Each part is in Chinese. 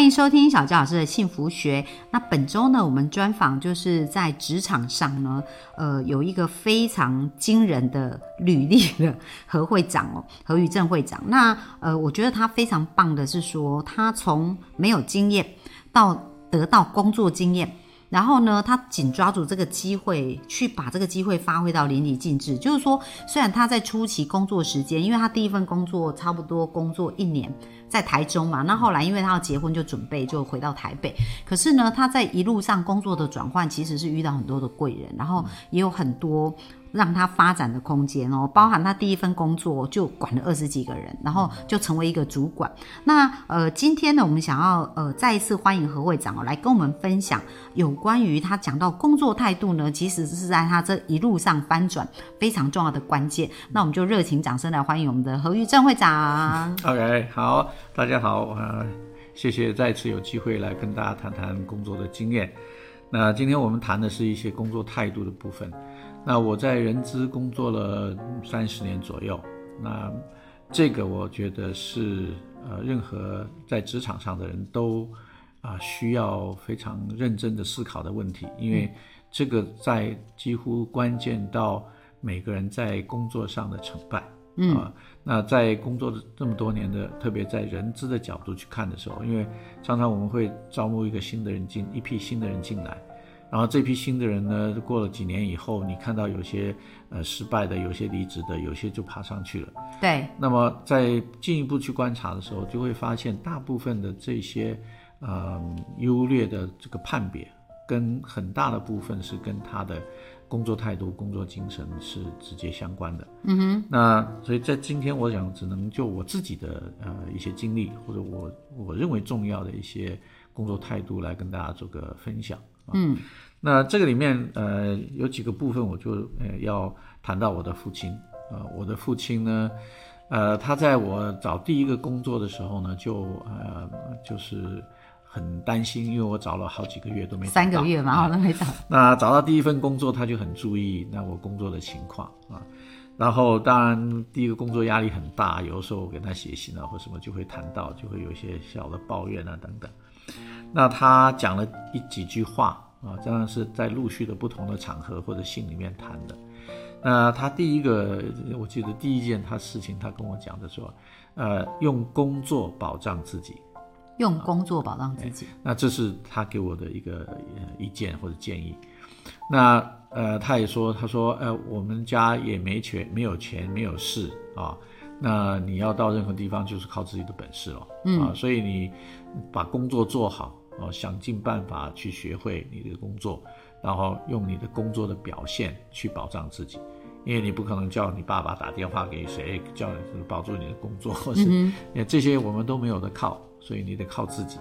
欢迎收听小纪老师的幸福学。那本周呢，我们专访就是在职场上呢，呃，有一个非常惊人的履历的何会长哦，何宇正会长。那呃，我觉得他非常棒的是说，他从没有经验到得到工作经验。然后呢，他紧抓住这个机会，去把这个机会发挥到淋漓尽致。就是说，虽然他在初期工作时间，因为他第一份工作差不多工作一年，在台中嘛，那后来因为他要结婚，就准备就回到台北。可是呢，他在一路上工作的转换，其实是遇到很多的贵人，然后也有很多。让他发展的空间哦，包含他第一份工作就管了二十几个人，然后就成为一个主管。那呃，今天呢，我们想要呃再一次欢迎何会长哦，来跟我们分享有关于他讲到工作态度呢，其实是在他这一路上翻转非常重要的关键。那我们就热情掌声来欢迎我们的何玉正会长。OK，好，大家好，呃，谢谢再次有机会来跟大家谈谈工作的经验。那今天我们谈的是一些工作态度的部分。那我在人资工作了三十年左右，那这个我觉得是呃，任何在职场上的人都啊需要非常认真的思考的问题，因为这个在几乎关键到每个人在工作上的成败。嗯，那在工作的这么多年的，特别在人资的角度去看的时候，因为常常我们会招募一个新的人进，一批新的人进来。然后这批新的人呢，过了几年以后，你看到有些呃失败的，有些离职的，有些就爬上去了。对。那么在进一步去观察的时候，就会发现大部分的这些呃优劣的这个判别，跟很大的部分是跟他的工作态度、工作精神是直接相关的。嗯哼。那所以在今天，我想只能就我自己的呃一些经历，或者我我认为重要的一些工作态度来跟大家做个分享。嗯，那这个里面呃有几个部分，我就呃要谈到我的父亲啊。我的父亲呢，呃，他在我找第一个工作的时候呢，就呃就是很担心，因为我找了好几个月都没三个月嘛，都没找。那找到第一份工作，他就很注意那我工作的情况啊。然后当然第一个工作压力很大，有的时候我给他写信啊或什么就会谈到，就会有一些小的抱怨啊等等。那他讲了一几句话啊，当然是在陆续的不同的场合或者信里面谈的。那他第一个，我记得第一件他事情，他跟我讲的说，呃，用工作保障自己，用工作保障自己。那这是他给我的一个意见或者建议。那呃，他也说，他说，呃，我们家也没钱，没有钱，没有事啊。那你要到任何地方，就是靠自己的本事了，啊，所以你把工作做好。哦，想尽办法去学会你的工作，然后用你的工作的表现去保障自己，因为你不可能叫你爸爸打电话给谁，叫你保住你的工作，或是这些我们都没有的靠，所以你得靠自己。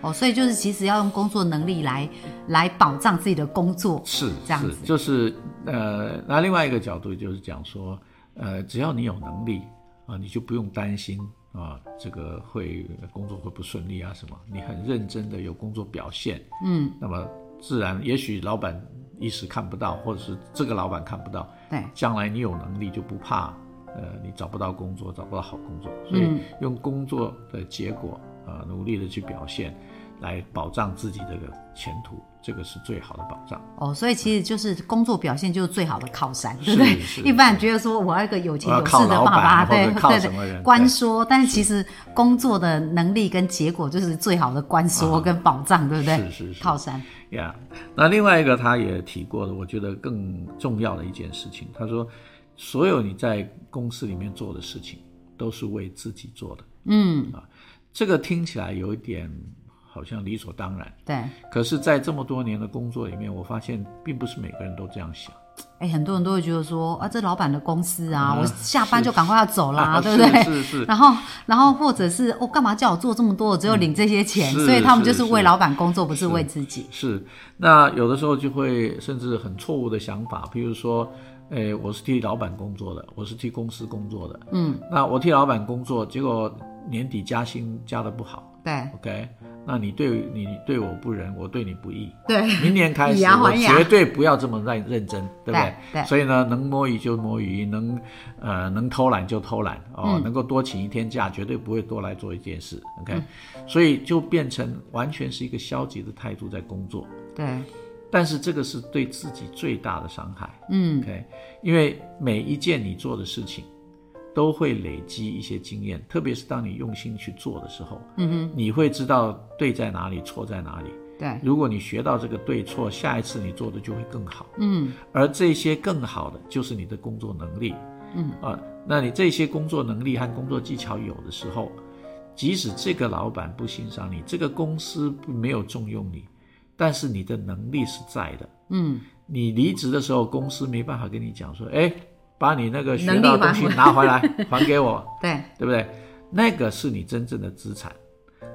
哦，所以就是其实要用工作能力来来保障自己的工作，是这样子。就是呃，那另外一个角度就是讲说，呃，只要你有能力啊，你就不用担心。啊，这个会工作会不顺利啊？什么？你很认真的有工作表现，嗯，那么自然，也许老板一时看不到，或者是这个老板看不到，对，将来你有能力就不怕，呃，你找不到工作，找不到好工作，所以用工作的结果啊，努力的去表现。来保障自己这个前途，这个是最好的保障哦。所以其实就是工作表现就是最好的靠山，对不对？一般人觉得说我要一个有钱有势的爸爸，对对对，官说。但是其实工作的能力跟结果就是最好的官说跟保障，对不对？是是是，靠山。呀，那另外一个他也提过的，我觉得更重要的一件事情，他说，所有你在公司里面做的事情都是为自己做的。嗯啊，这个听起来有一点。好像理所当然，对。可是，在这么多年的工作里面，我发现并不是每个人都这样想。哎，很多人都会觉得说，啊，这老板的公司啊，我下班就赶快要走啦，对不对？是是。然后，然后或者是，哦，干嘛叫我做这么多？我只有领这些钱，所以他们就是为老板工作，不是为自己。是。那有的时候就会甚至很错误的想法，比如说，哎，我是替老板工作的，我是替公司工作的。嗯，那我替老板工作，结果年底加薪加的不好对，OK？那你对你对我不仁，我对你不义。对，明年开始，我绝对不要这么认认真，对不对？所以呢，能摸鱼就摸鱼，能呃能偷懒就偷懒哦，嗯能够多请一天假，绝对不会多来做一件事。OK，、所以就变成完全是一个消极的态度在工作。对，但是这个是对自己最大的伤害。嗯 OK，因为每一件你做的事情都会累积一些经验，特别是当你用心去做的时候，嗯哼，你会知道对在哪里，错在哪里。对，如果你学到这个对错，下一次你做的就会更好。嗯而这些更好的就是你的工作能力。嗯啊，那你这些工作能力和工作技巧有的时候，即使这个老板不欣赏你，这个公司没有重用你，但是你的能力是在的。嗯，你离职的时候，公司没办法跟你讲说，哎，把你那个学到的东西拿回来，还给我，对，对不对？那个是你真正的资产。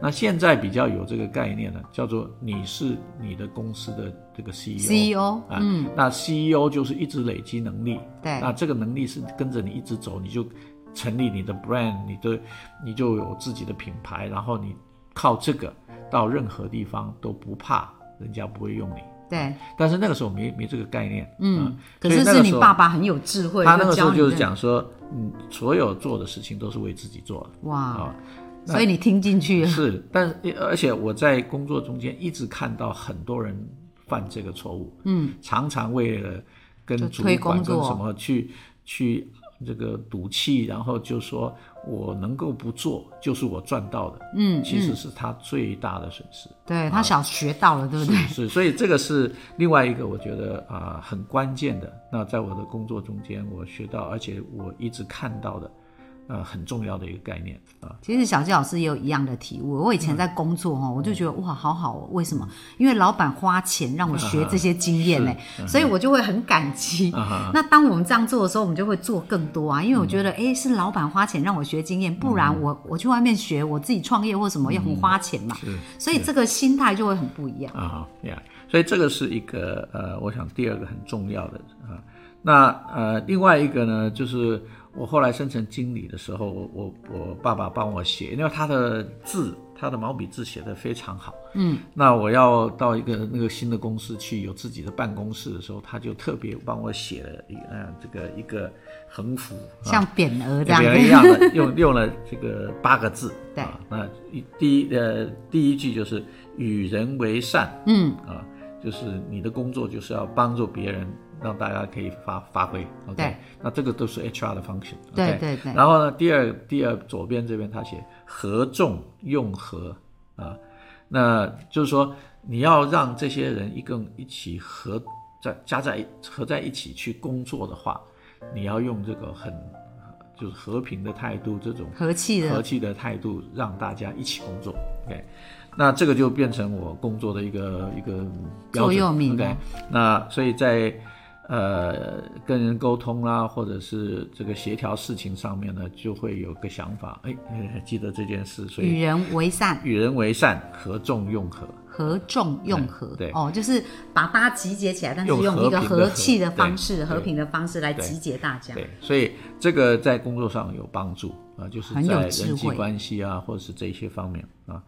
那现在比较有这个概念呢，叫做你是你的公司的这个 CEO。CEO，啊，嗯，那 CEO 就是一直累积能力，对那这个能力是跟着你一直走，你就成立你的 brand，你的你就有自己的品牌，然后你靠这个到任何地方都不怕人家不会用你。对，但是那个时候没没这个概念，嗯，可是是你爸爸很有智慧，他那个时候就是讲说，嗯，所有做的事情都是为自己做的哇，啊。所以你听进去了，是，但是而且我在工作中间一直看到很多人犯这个错误，嗯，常常为了跟主管跟什么去去这个赌气，然后就说我能够不做就是我赚到的，嗯，其实是他最大的损失。对他想学到了，对不对？是，所以这个是另外一个我觉得啊、很关键的。那在我的工作中间，我学到，而且我一直看到的，呃，很重要的一个概念啊。其实小纪老师也有一样的体悟。我以前在工作哈，我就觉得哇，好好哦。为什么？因为老板花钱让我学这些经验 呢，所以我就会很感激。那当我们这样做的时候，我们就会做更多啊，因为我觉得，哎，是老板花钱让我学经验，不然我我去外面学，我自己创业或什么也很花钱嘛。是所以这个心态就会很不一样。啊呀所以这个是一个呃，我想第二个很重要的啊。那呃，另外一个呢，就是我后来升成经理的时候，我我我爸爸帮我写，因为他的字，他的毛笔字写得非常好。嗯，那我要到一个那个新的公司去有自己的办公室的时候，他就特别帮我写了一呃这个一个横幅，啊像匾额这样别人一样的用用了这个八个字。对啊，那一第一呃第一句就是与人为善嗯，啊，就是你的工作就是要帮助别人，让大家可以发发挥。OK，对那这个都是 HR 的 function。对对对然后呢，第二第二左边这边他写合众用和啊，那就是说你要让这些人一共一起合在加在合在一起去工作的话，你要用这个很就是和平的态度，这种和气的，和气的态度，让大家一起工作。OK，那这个就变成我工作的一个一个标准。座右铭 OK，哦那所以在呃跟人沟通啦，或者是这个协调事情上面呢，就会有个想法，哎，呃记得这件事，所以与人为善，与人为善，合众用和。合众用和，对哦，就是把大家集结起来，但是用用一个和气的方式、对和平的方式来集结大家。对，所以这个在工作上有帮助啊，就是在智人际关系啊，或者是这一些方面啊。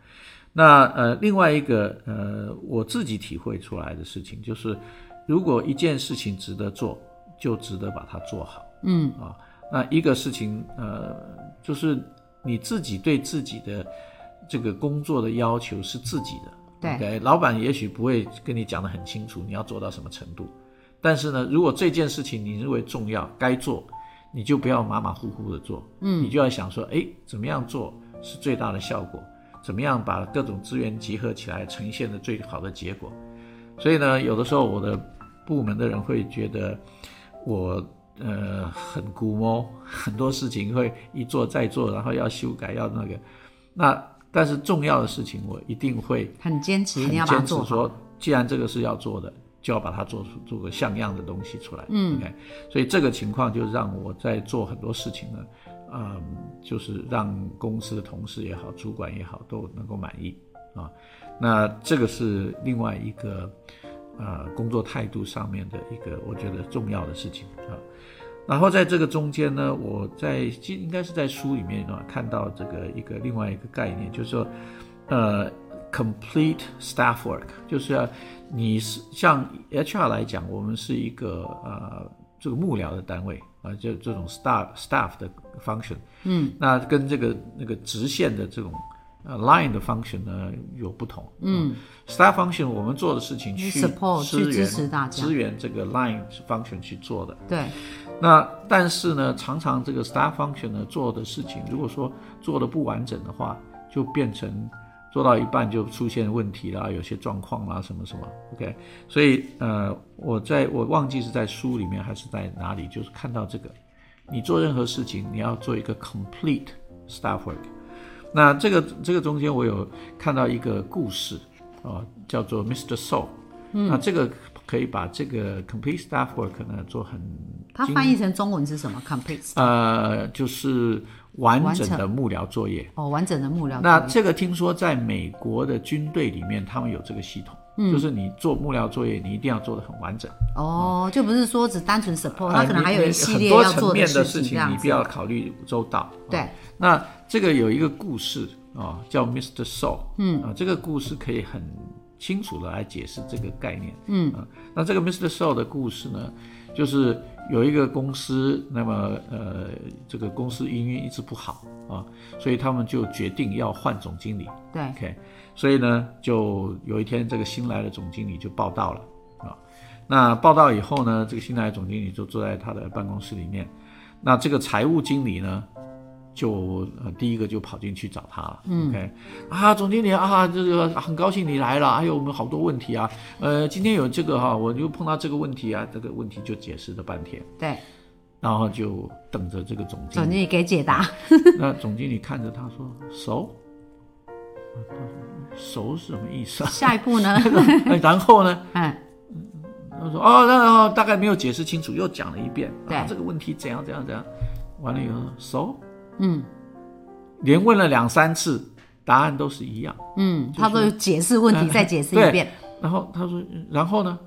那呃，另外一个呃，我自己体会出来的事情就是，如果一件事情值得做，就值得把它做好嗯，啊。那一个事情呃，就是你自己对自己的这个工作的要求是自己的。对 OK，老板也许不会跟你讲得很清楚，你要做到什么程度。但是呢，如果这件事情你认为重要，该做，你就不要马马虎虎的做，嗯，你就要想说，哎，怎么样做是最大的效果？怎么样把各种资源集合起来，呈现的最好的结果？所以呢，有的时候我的部门的人会觉得我呃很估摸，很多事情会一做再做，然后要修改，要那个，那但是重要的事情我一定会很坚持，一很定要把它坚持。说，既然这个是要做的，就要把它做出做个像样的东西出来。嗯，OK，所以这个情况就让我在做很多事情呢，嗯，就是让公司的同事也好，主管也好，都能够满意啊。那这个是另外一个呃工作态度上面的一个我觉得重要的事情啊。然后在这个中间呢，我在应该是在书里面啊看到这个一个另外一个概念，就是说，呃，complete staff work，就是要你是像 HR 来讲，我们是一个呃这个幕僚的单位啊，就这种 staff staff 的 function，嗯，那跟这个那个直线的这种呃 line 的 function 呢有不同，嗯，staff function 我们做的事情去支支援持大家支援这个 line function 去做的。对，那但是呢，常常这个 staff function 呢做的事情，如果说做的不完整的话，就变成做到一半就出现问题啦，有些状况啦，什么什么。OK，所以呃，我在我忘记是在书里面还是在哪里，就是看到这个，你做任何事情你要做一个 complete staff work。那这个这个中间我有看到一个故事啊、叫做 Mr. Soul 那这个可以把这个 complete staff work 呢做很它翻译成中文是什么？complete 呃，就是完整的幕僚作业。哦，完整的幕僚作业那这个听说在美国的军队里面，他们有这个系统，嗯就是你做幕僚作业，你一定要做的很完整。哦，就不是说只单纯 support，它啊可能还有一系列要做的事情，你必要考虑周到。对啊那这个有一个故事啊、叫 Mr. Soul，嗯啊，这个故事可以很清楚的来解释这个概念，嗯。啊，那这个 Mr. Soul 的故事呢，就是有一个公司，那么呃，这个公司营运一直不好啊，所以他们就决定要换总经理。对，，OK，所以呢，就有一天这个新来的总经理就报道了啊，那报道以后呢，这个新来的总经理就坐在他的办公室里面，那这个财务经理呢，就呃第一个就跑进去找他了、o k 啊，总经理啊，这个很高兴你来了，还有我们好多问题啊，呃，今天有这个哈、我就碰到这个问题啊，这个问题就解释了半天，对，然后就等着这个总经理，总经理给解答。那总经理看着他说熟，熟是什么意思啊？下一步呢？哎然后呢？嗯，他说哦，那哦大概没有解释清楚，又讲了一遍，对。啊，这个问题怎样怎样怎样，完了以后熟，嗯连问了两三次，答案都是一样。嗯，他都有解释问题，哎再解释一遍。然后他说，然后呢？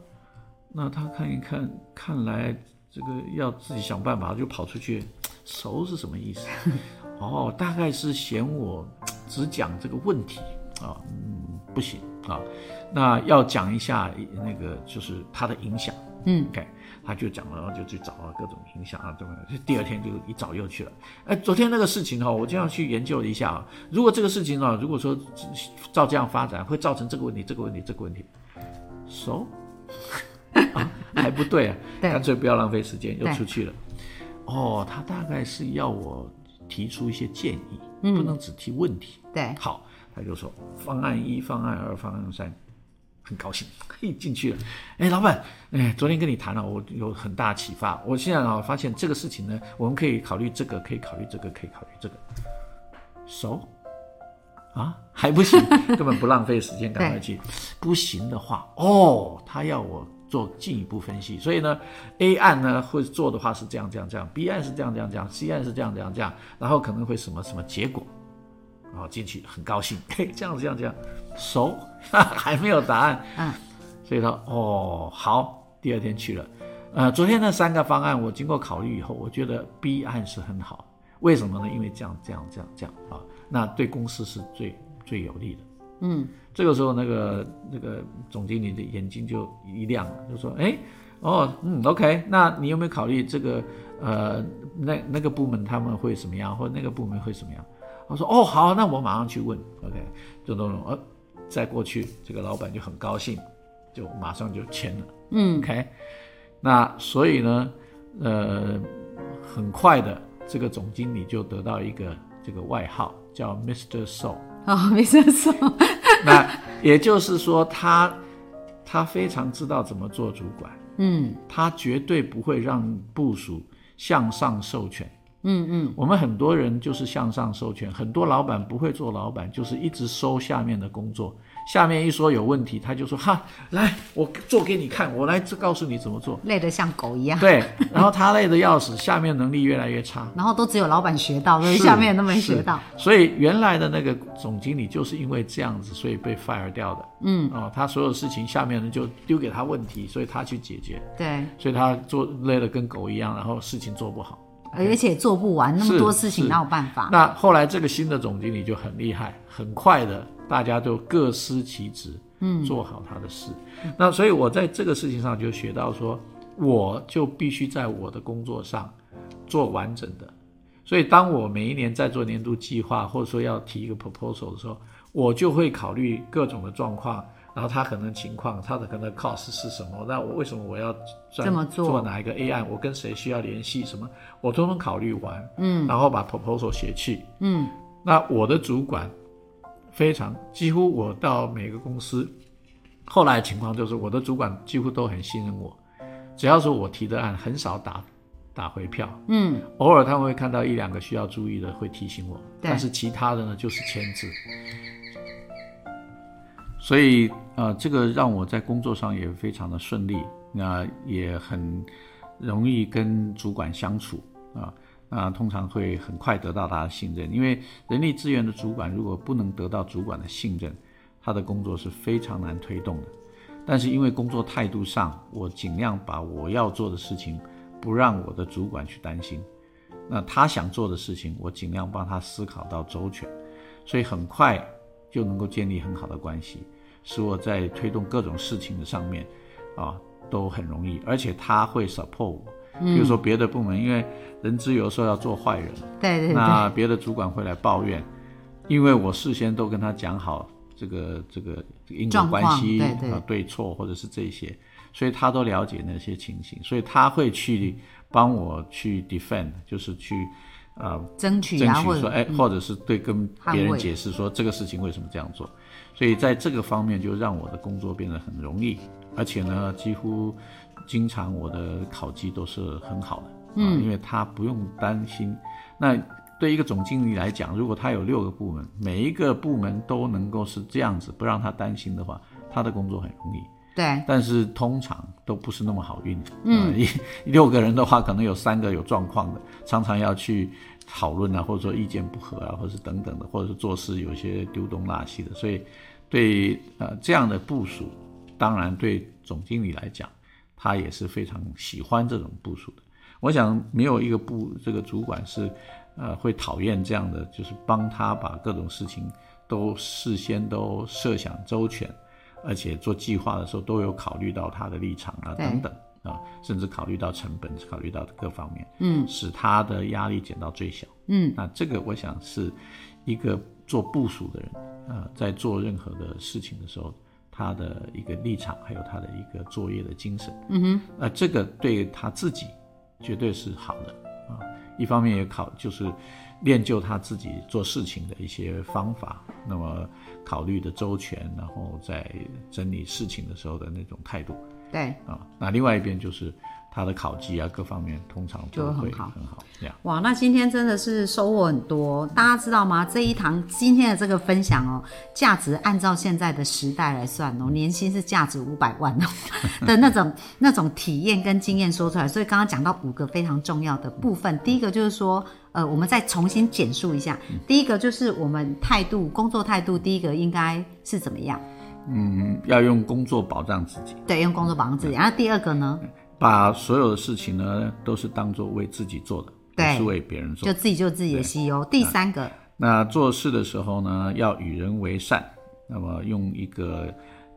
那他看一看，看来这个要自己想办法，就跑出去。熟是什么意思？哦，大概是嫌我只讲这个问题啊，嗯，不行啊。那要讲一下那个就是他的影响。嗯 OK，他就讲了，然后就去找了各种影响啊，怎么样？就第二天就一早又去了。哎，昨天那个事情哈、我就要去研究了一下啊，如果这个事情啊，如果说照这样发展，会造成这个问题、这个问题、这个问题，so 啊，还不对啊，对干脆不要浪费时间，又出去了。哦，他大概是要我提出一些建议，嗯不能只提问题。对，好，他就说方案一、方案二、方案三，很高兴，嘿，进去了。哎，老板，哎，昨天跟你谈了，我有很大启发。我现在啊发现这个事情呢，我们可以考虑这个，可以考虑这个，可以考虑这个。熟、啊，还不行，根本不浪费时间，赶快去。不行的话，哦，他要我做进一步分析，所以呢，A 案呢会做的话是这样这样这样，B 案是这样这样这样，C 案是这样这样这样，然后可能会什么什么结果。然后进去很高兴，嘿，这样这样这样，熟，还没有答案，嗯，所以说哦好，第二天去了，呃，昨天那三个方案我经过考虑以后，我觉得 B 案是很好，为什么呢？因为这样这样这样这样啊，那对公司是最最有利的。嗯，这个时候那个那个总经理的眼睛就一亮了，就说，哎，哦，嗯，OK，那你有没有考虑这个呃那那个部门他们会什么样，或者那个部门会什么样？我说哦好，那我马上去问，OK，就那种呃，再过去这个老板就很高兴，就马上就签了，嗯，OK，那所以呢，呃，很快的这个总经理就得到一个这个外号叫 Mr. Soul，哦，没事说，那也就是说他他非常知道怎么做主管，嗯他绝对不会让部署向上授权。嗯嗯，我们很多人就是向上授权，很多老板不会做老板，就是一直收下面的工作，下面一说有问题，他就说哈，来我做给你看，我来告诉你怎么做。累得像狗一样。对，然后他累得要死，下面能力越来越差。然后都只有老板学到，所以下面人都没学到。所以原来的那个总经理就是因为这样子，所以被 fire 掉的。嗯，哦，他所有事情下面人就丢给他问题，所以他去解决，对，所以他做累得跟狗一样，然后事情做不好。而且做不完那么多事情，哪有办法？那后来这个新的总经理就很厉害，很快的，大家都各司其职，嗯，做好他的事。那所以我在这个事情上就学到说，我就必须在我的工作上做完整的。所以当我每一年在做年度计划，或者说要提一个 proposal 的时候，我就会考虑各种的状况。然后他可能情况，他的可能 cost 是什么？那我为什么我要这么做做哪一个 A 案？我跟谁需要联系？什么？我都能考虑完，嗯，然后把 proposal 写去，嗯，那我的主管非常，几乎我到每个公司，后来的情况就是我的主管几乎都很信任我，只要是我提的案，很少打打回票，嗯，偶尔他们会看到一两个需要注意的，会提醒我，但是其他的呢就是签字。所以呃，这个让我在工作上也非常的顺利，那也很容易跟主管相处啊。那通常会很快得到他的信任，因为人力资源的主管如果不能得到主管的信任，他的工作是非常难推动的。但是因为工作态度上，我尽量把我要做的事情不让我的主管去担心，那他想做的事情，我尽量帮他思考到周全，所以很快就能够建立很好的关系，使我在推动各种事情的上面啊都很容易，而且他会 support 我。比如说别的部门，因为人资有时候要做坏人，对对对，那别的主管会来抱怨，因为我事先都跟他讲好这个这个因果关系啊对。错或者是这些，所以他都了解那些情形，所以他会去帮我去 defend，就是去呃争取争取说哎，或者是对跟别人解释说这个事情为什么这样做，所以在这个方面就让我的工作变得很容易，而且呢几乎经常我的考绩都是很好的，嗯，因为他不用担心。那对一个总经理来讲，如果他有六个部门，每一个部门都能够是这样子，不让他担心的话，他的工作很容易。对但是通常都不是那么好运的。嗯，一六个人的话，可能有三个有状况的，常常要去讨论啊，或者说意见不合啊，或者是等等的，或者是做事有些丢东落西的。所以对呃这样的部署，当然对总经理来讲，他也是非常喜欢这种部署的。我想没有一个部这个主管是呃会讨厌这样的，就是帮他把各种事情都事先都设想周全，而且做计划的时候都有考虑到他的立场啊等等啊，甚至考虑到成本，考虑到各方面，嗯，使他的压力减到最小。嗯，那这个我想是一个做部署的人，呃，在做任何的事情的时候，他的一个立场，还有他的一个作业的精神。嗯哼，那这个对他自己绝对是好的啊。一方面也考就是练就他自己做事情的一些方法，那么考虑的周全，然后在整理事情的时候的那种态度对，啊。那另外一边就是它的考绩啊，各方面通常都会就很好很好这样。哇，那今天真的是收获很多，大家知道吗？这一堂今天的这个分享哦，价值按照现在的时代来算哦，年薪是价值五百万哦 的那种那种体验跟经验说出来。所以刚刚讲到五个非常重要的部分，第一个就是说，呃，我们再重新简述一下，第一个就是我们态度，工作态度，第一个应该是怎么样？嗯，要用工作保障自己，对，用工作保障自己。然后第二个呢，把所有的事情呢都是当做为自己做的，不对是为别人做就。自己就自己的 CEO。第三个，那做事的时候呢，要与人为善，那么用一个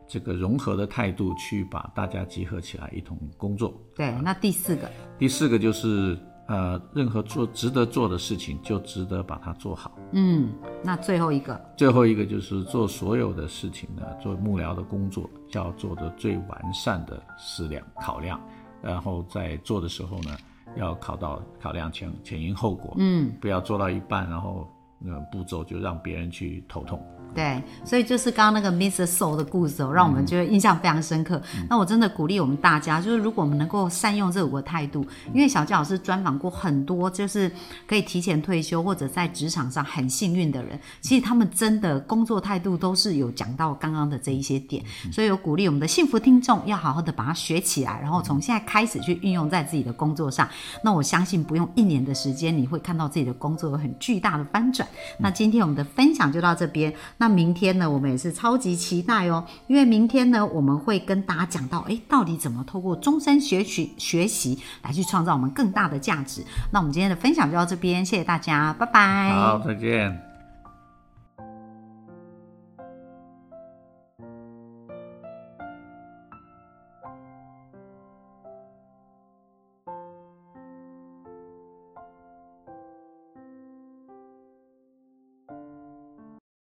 这个融合的态度去把大家集合起来一同工作。对，那第四个，第四个就是呃，任何做值得做的事情，就值得把它做好。嗯，那最后一个，最后一个就是做所有的事情呢，做幕僚的工作要做的最完善的思量考量，然后在做的时候呢，要考到考量前前因后果，嗯，不要做到一半然后呃步骤就让别人去头痛。对，所以就是刚刚那个 Mr. Soul 的故事哦，让我们觉得印象非常深刻。那我真的鼓励我们大家，就是如果我们能够善用这五个态度，因为小纪老师专访过很多，就是可以提前退休或者在职场上很幸运的人，其实他们真的工作态度都是有讲到刚刚的这一些点，所以有鼓励我们的幸福听众要好好的把它学起来，然后从现在开始去运用在自己的工作上。那我相信不用一年的时间，你会看到自己的工作有很巨大的翻转。那今天我们的分享就到这边。那明天呢，我们也是超级期待哦，因为明天呢，我们会跟大家讲到，哎，到底怎么透过终身学习学习来去创造我们更大的价值。那我们今天的分享就到这边，谢谢大家，拜拜。好，再见。